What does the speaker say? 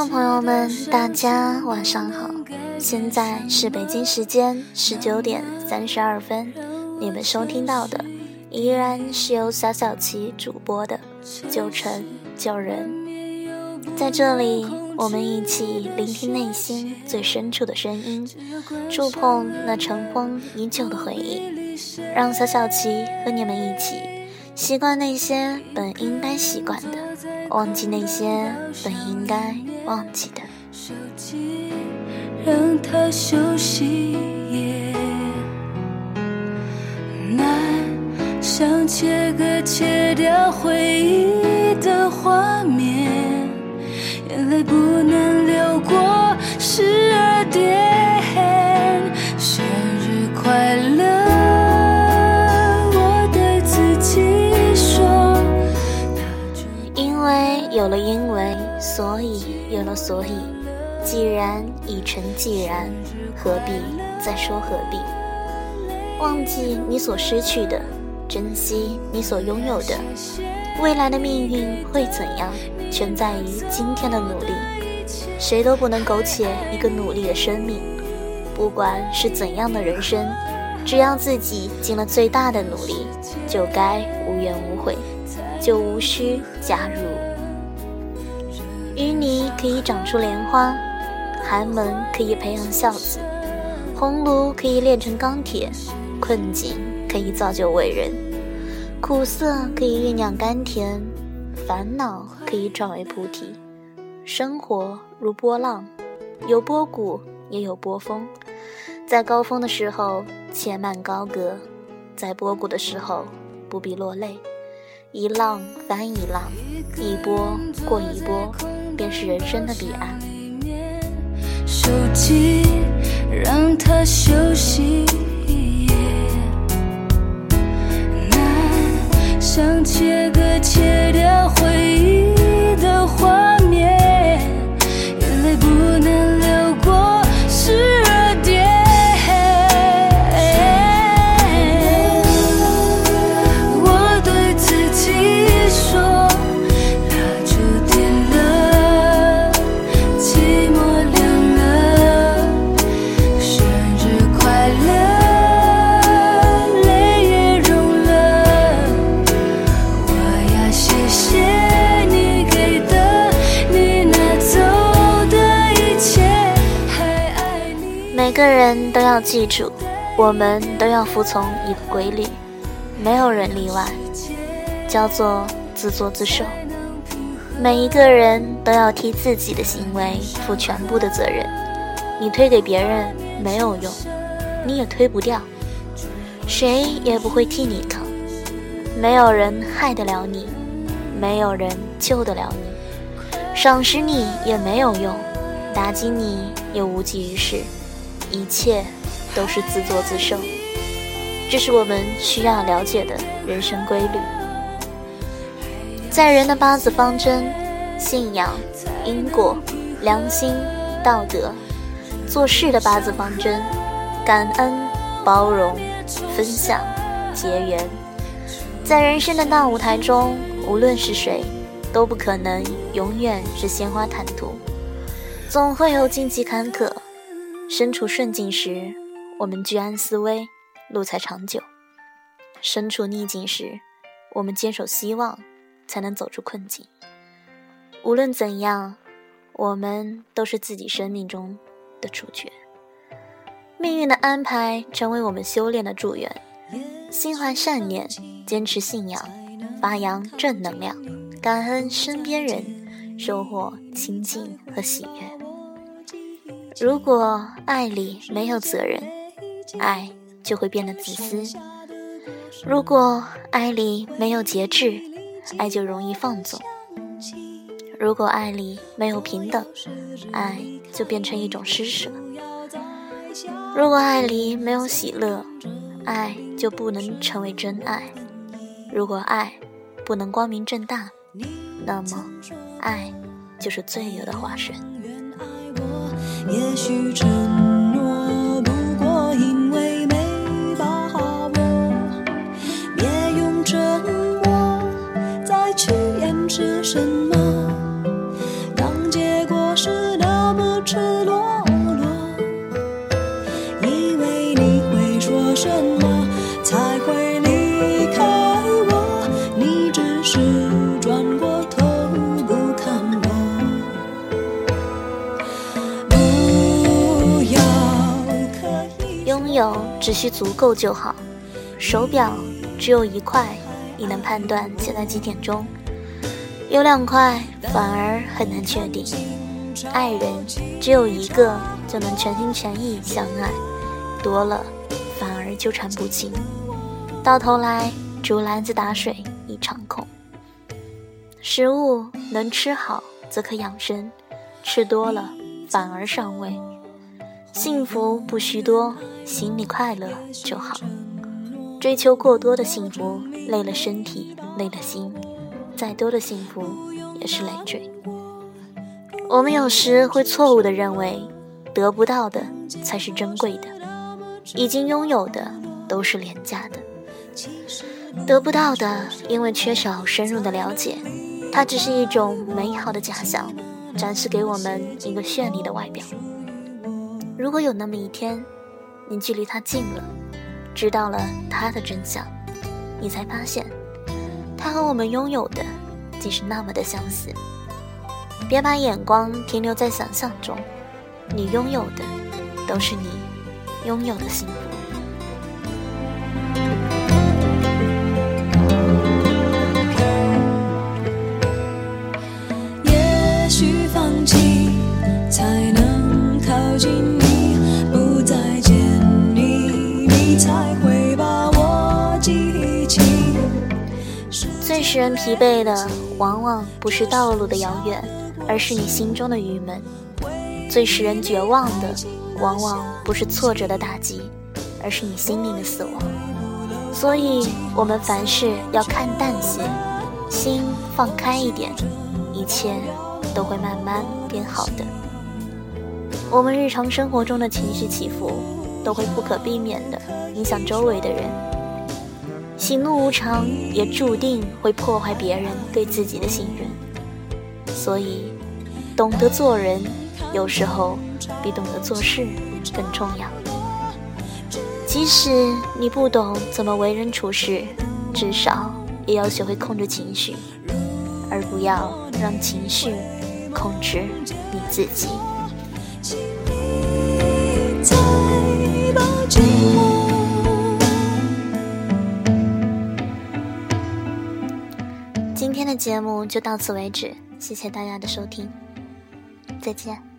众朋友们，大家晚上好，现在是北京时间十九点三十二分，你们收听到的依然是由小小琪主播的《旧城旧人》，在这里，我们一起聆听内心最深处的声音，触碰那尘封已久的回忆，让小小琪和你们一起习惯那些本应该习惯的。忘记那些本应该忘记的。手机让它休息，难想切割切掉回忆的画面，眼泪不能流过十二点，有了所以。既然已成既然，何必再说何必？忘记你所失去的，珍惜你所拥有的。未来的命运会怎样，全在于今天的努力。谁都不能苟且一个努力的生命。不管是怎样的人生，只要自己尽了最大的努力，就该无怨无悔，就无需加入。淤泥可以长出莲花，寒门可以培养孝子，红炉可以炼成钢铁，困境可以造就伟人，苦涩可以酝酿甘甜，烦恼可以转为菩提。生活如波浪，有波谷也有波峰，在高峰的时候且慢高歌，在波谷的时候不必落泪。一浪翻一浪，一波过一波。便是人生的彼岸。手机让它休息，难想切割切掉人都要记住，我们都要服从一个规律，没有人例外，叫做自作自受。每一个人都要替自己的行为负全部的责任，你推给别人没有用，你也推不掉，谁也不会替你扛。没有人害得了你，没有人救得了你，赏识你也没有用，打击你也无济于事。一切都是自作自受，这是我们需要了解的人生规律。在人的八字方针，信仰、因果、良心、道德；做事的八字方针，感恩、包容、分享、结缘。在人生的大舞台中，无论是谁，都不可能永远是鲜花坦途，总会有荆棘坎坷。身处顺境时，我们居安思危，路才长久；身处逆境时，我们坚守希望，才能走出困境。无论怎样，我们都是自己生命中的主角。命运的安排成为我们修炼的助缘。心怀善念，坚持信仰，发扬正能量，感恩身边人，收获清净和喜悦。如果爱里没有责任，爱就会变得自私；如果爱里没有节制，爱就容易放纵；如果爱里没有平等，爱就变成一种施舍；如果爱里没有喜乐，爱就不能成为真爱；如果爱不能光明正大，那么爱就是罪恶的化身。也许承诺不过因为没把握，别用沉默再去掩饰什么。当结果是那么。赤裸裸，以为你会说什有只需足够就好。手表只有一块，你能判断现在几点钟？有两块，反而很难确定。爱人只有一个，就能全心全意相爱；多了，反而纠缠不清。到头来，竹篮子打水一场空。食物能吃好，则可养生；吃多了，反而伤胃。幸福不需多，心里快乐就好。追求过多的幸福，累了身体，累了心。再多的幸福也是累赘。我们有时会错误的认为，得不到的才是珍贵的，已经拥有的都是廉价的。得不到的，因为缺少深入的了解，它只是一种美好的假象，展示给我们一个绚丽的外表。如果有那么一天，你距离他近了，知道了他的真相，你才发现。他和我们拥有的竟是那么的相似。别把眼光停留在想象中，你拥有的都是你拥有的幸福。才会把我记起。最使人疲惫的，往往不是道路的遥远，而是你心中的郁闷；最使人绝望的，往往不是挫折的打击，而是你心灵的死亡。所以，我们凡事要看淡些，心放开一点，一切都会慢慢变好的。我们日常生活中的情绪起伏，都会不可避免的影响周围的人。喜怒无常，也注定会破坏别人对自己的信任。所以，懂得做人，有时候比懂得做事更重要。即使你不懂怎么为人处事，至少也要学会控制情绪，而不要让情绪控制你自己。再抱今天的节目就到此为止，谢谢大家的收听，再见。